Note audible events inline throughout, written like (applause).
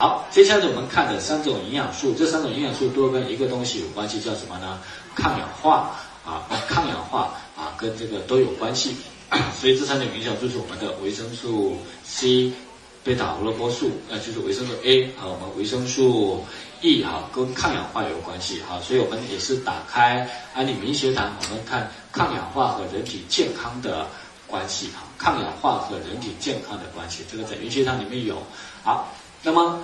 好，接下来我们看的三种营养素，这三种营养素都跟一个东西有关系，叫什么呢？抗氧化啊，抗氧化啊，跟这个都有关系。(coughs) 所以这三种营养素是我们的维生素 C、贝塔胡萝卜素，呃，就是维生素 A 和我们维生素 E 哈，跟抗氧化有关系哈。所以我们也是打开安利明学堂，我们看抗氧化和人体健康的关系哈，抗氧化和人体健康的关系，这个在明学堂里面有。好。那么，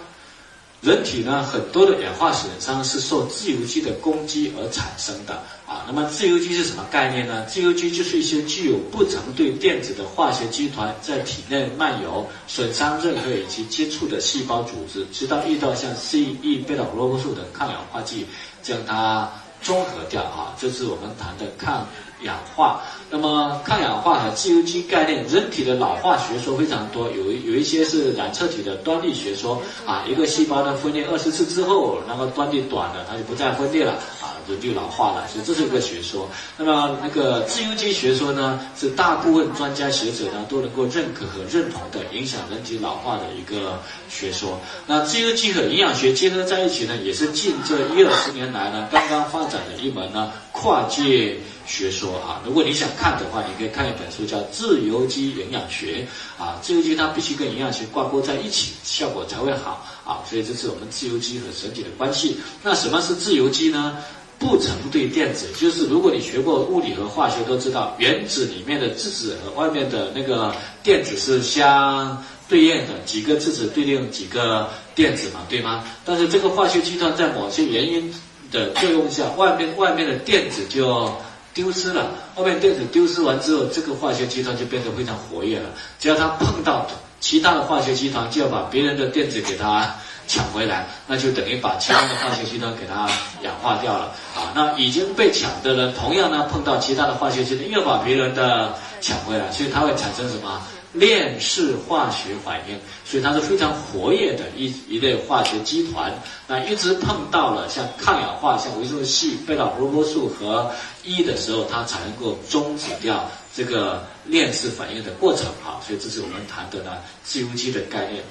人体呢，很多的氧化损伤是受自由基的攻击而产生的啊。那么，自由基是什么概念呢？自由基就是一些具有不曾对电子的化学基团在体内漫游，损伤任何以及接触的细胞组织，直到遇到像 C、E、贝塔胡萝卜素等抗氧化剂，将它综合掉啊。这是我们谈的抗。氧化，那么抗氧化和自由基概念，人体的老化学说非常多，有有一些是染色体的端粒学说啊，一个细胞呢分裂二十次之后，那么端粒短了，它就不再分裂了啊，人就老化了，所以这是一个学说。那么那个自由基学说呢，是大部分专家学者呢都能够认可和认同的，影响人体老化的一个学说。那自由基和营养学结合在一起呢，也是近这一二十年来呢刚刚发展的一门呢跨界。学说啊，如果你想看的话，你可以看一本书叫《自由基营养学》啊，自由基它必须跟营养学挂钩在一起，效果才会好啊。所以这是我们自由基和身体的关系。那什么是自由基呢？不成对电子，就是如果你学过物理和化学，都知道原子里面的质子和外面的那个电子是相对应的，几个质子对应几个电子嘛，对吗？但是这个化学集团在某些原因的作用下，外面外面的电子就丢失了，外面电子丢失完之后，这个化学集团就变得非常活跃了。只要它碰到其他的化学集团，就要把别人的电子给它抢回来，那就等于把其他的化学集团给它氧化掉了。啊，那已经被抢的人，同样呢碰到其他的化学集团，又把别人的抢回来，所以它会产生什么？链式化学反应，所以它是非常活跃的一一类化学基团。那一直碰到了像抗氧化、像维生素 C、贝塔胡萝卜素和 E 的时候，它才能够终止掉这个链式反应的过程。好，所以这是我们谈的呢自由基的概念。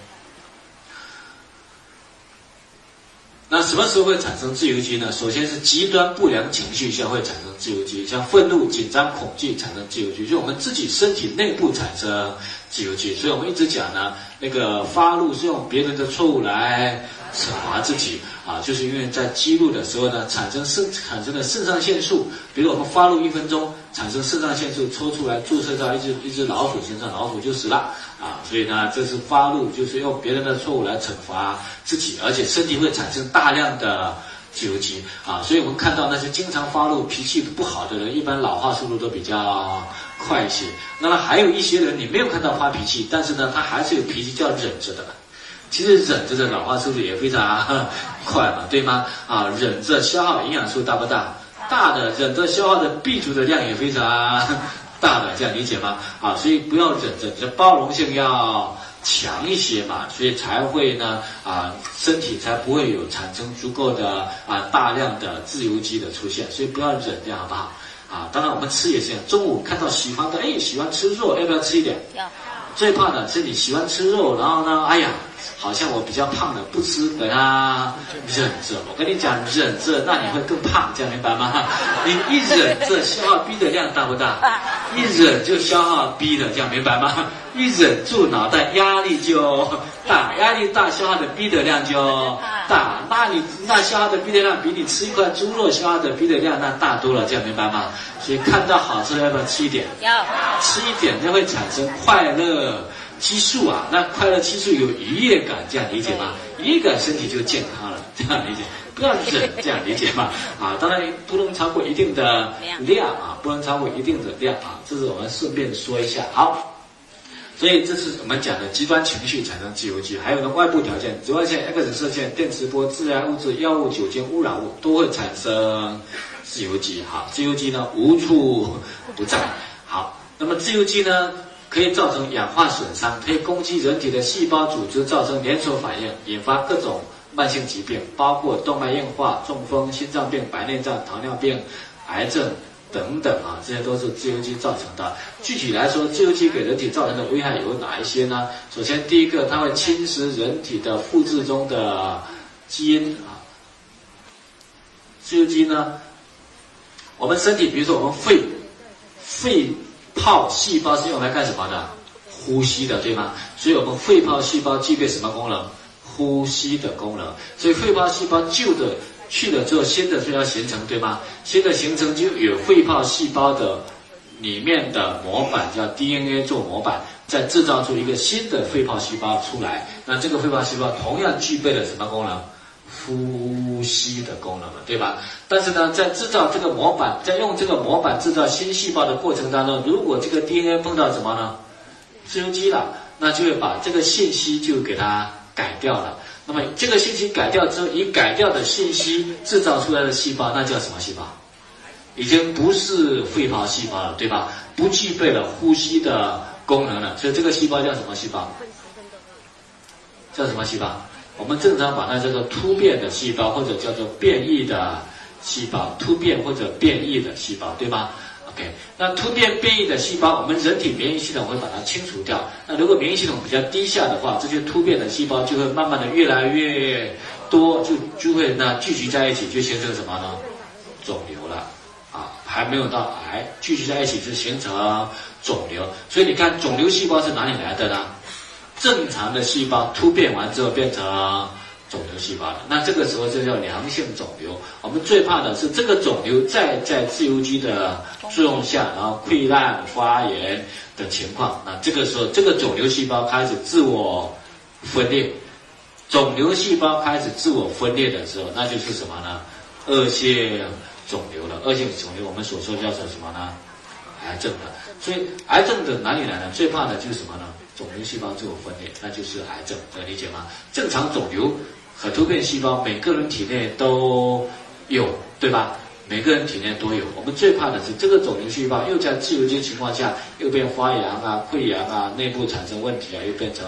什么时候会产生自由基呢？首先是极端不良情绪下会产生自由基，像愤怒、紧张、恐惧产生自由基，就我们自己身体内部产生自由基。所以我们一直讲呢，那个发怒是用别人的错误来惩罚自己啊，就是因为在激怒的时候呢，产生肾产生的肾上腺素，比如我们发怒一分钟，产生肾上腺素抽出来注射到一只一只老鼠身上，老鼠就死了。啊，所以呢，这是发怒，就是用别人的错误来惩罚自己，而且身体会产生大量的自由基啊。所以我们看到那些经常发怒、脾气不好的人，一般老化速度都比较快一些。那么还有一些人，你没有看到发脾气，但是呢，他还是有脾气，叫忍着的。其实忍着的老化速度也非常 (laughs) 快嘛，对吗？啊，忍着消耗营养素大不大？大的，忍着消耗的 B 族的量也非常。大的这样理解吗？啊，所以不要忍着，你的包容性要强一些嘛，所以才会呢啊，身体才不会有产生足够的啊大量的自由基的出现，所以不要忍这样好不好？啊，当然我们吃也是，中午看到喜欢的，哎，喜欢吃肉，要不要吃一点？要。最怕的是你喜欢吃肉，然后呢，哎呀。好像我比较胖的，不吃，等他忍着。我跟你讲，忍着，那你会更胖，这样明白吗？(laughs) 你一忍着，消耗 B 的量大不大？一忍就消耗 B 的，这样明白吗？一忍住，脑袋压力就大，压力大，消耗的 B 的量就大。那你那消耗的 B 的量比你吃一块猪肉消耗的 B 的量那大多了，这样明白吗？所以看到好吃的要不要吃一点？要吃一点就会产生快乐。激素啊，那快乐激素有愉悦感，这样理解吗？愉悦感身体就健康了，(laughs) 这样理解，不要忍，这样理解吗？(laughs) 啊，当然不能超过一定的量啊，不能超过一定的量啊，这是我们顺便说一下。好，所以这是我们讲的极端情绪产生自由基，还有呢外部条件，紫外线、X 射线、电磁波、致癌物质、药物、酒精、污染物都会产生自由基。好，自由基呢无处不在。好，那么自由基呢？可以造成氧化损伤，可以攻击人体的细胞组织，造成连锁反应，引发各种慢性疾病，包括动脉硬化、中风、心脏病、白内障、糖尿病、癌症等等啊，这些都是自由基造成的。具体来说，自由基给人体造成的危害有哪一些呢？首先，第一个，它会侵蚀人体的复制中的基因啊。自由基呢，我们身体，比如说我们肺，肺泡细胞是用来干什么的？呼吸的，对吗？所以我们肺泡细胞具备什么功能？呼吸的功能。所以肺泡细胞旧的。去了之后，新的就要形成，对吗？新的形成就有肺泡细胞的里面的模板，叫 DNA 做模板，再制造出一个新的肺泡细胞出来。那这个肺泡细胞同样具备了什么功能？呼吸的功能了，对吧？但是呢，在制造这个模板，在用这个模板制造新细胞的过程当中，如果这个 DNA 碰到什么呢？自由基了，那就会把这个信息就给它改掉了。那么这个信息改掉之后，以改掉的信息制造出来的细胞，那叫什么细胞？已经不是肺泡细胞了，对吧？不具备了呼吸的功能了，所以这个细胞叫什么细胞？叫什么细胞？我们正常把它叫做突变的细胞，或者叫做变异的细胞，突变或者变异的细胞，对吧？OK，那突变变异的细胞，我们人体免疫系统会把它清除掉。那如果免疫系统比较低下的话，这些突变的细胞就会慢慢的越来越多，就就会呢聚集在一起，就形成什么呢？肿瘤了啊，还没有到癌，聚集在一起就形成肿瘤。所以你看，肿瘤细胞是哪里来的呢？正常的细胞突变完之后变成。肿瘤细胞了，那这个时候就叫良性肿瘤。我们最怕的是这个肿瘤再在自由基的作用下，然后溃烂发炎的情况。那这个时候，这个肿瘤细胞开始自我分裂。肿瘤细胞开始自我分裂的时候，那就是什么呢？恶性肿瘤了。恶性肿瘤我们所说叫做什么呢？癌症的。所以癌症的哪里来呢？最怕的就是什么呢？肿瘤细胞自我分裂，那就是癌症。能理解吗？正常肿瘤。和突变细胞，每个人体内都有，对吧？每个人体内都有。我们最怕的是这个肿瘤细胞又在自由基情况下又变发炎啊、溃疡啊、内部产生问题啊，又变成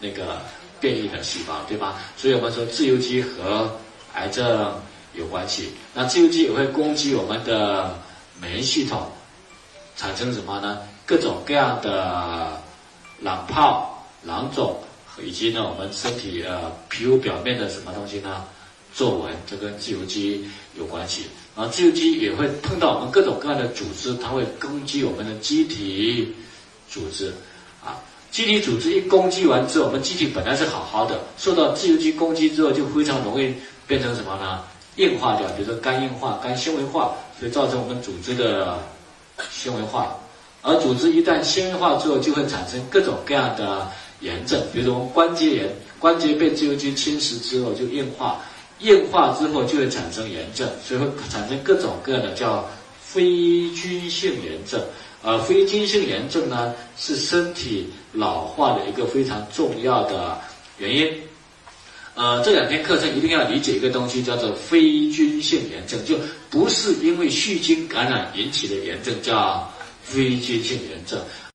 那个变异的细胞，对吧？所以我们说自由基和癌症有关系。那自由基也会攻击我们的免疫系统，产生什么呢？各种各样的囊泡、囊肿。以及呢，我们身体呃皮肤表面的什么东西呢？皱纹，这跟自由基有关系。然后自由基也会碰到我们各种各样的组织，它会攻击我们的机体组织。啊，机体组织一攻击完之后，我们机体本来是好好的，受到自由基攻击之后，就非常容易变成什么呢？硬化掉，比如说肝硬化、肝纤维化，所以造成我们组织的纤维化。而组织一旦纤维化之后，就会产生各种各样的。炎症，比如说关节炎，关节被自由基侵蚀之后就硬化，硬化之后就会产生炎症，所以会产生各种各样的叫非菌性炎症。而非菌性炎症呢，是身体老化的一个非常重要的原因。呃，这两天课程一定要理解一个东西，叫做非菌性炎症，就不是因为细菌感染引起的炎症，叫非接近原则。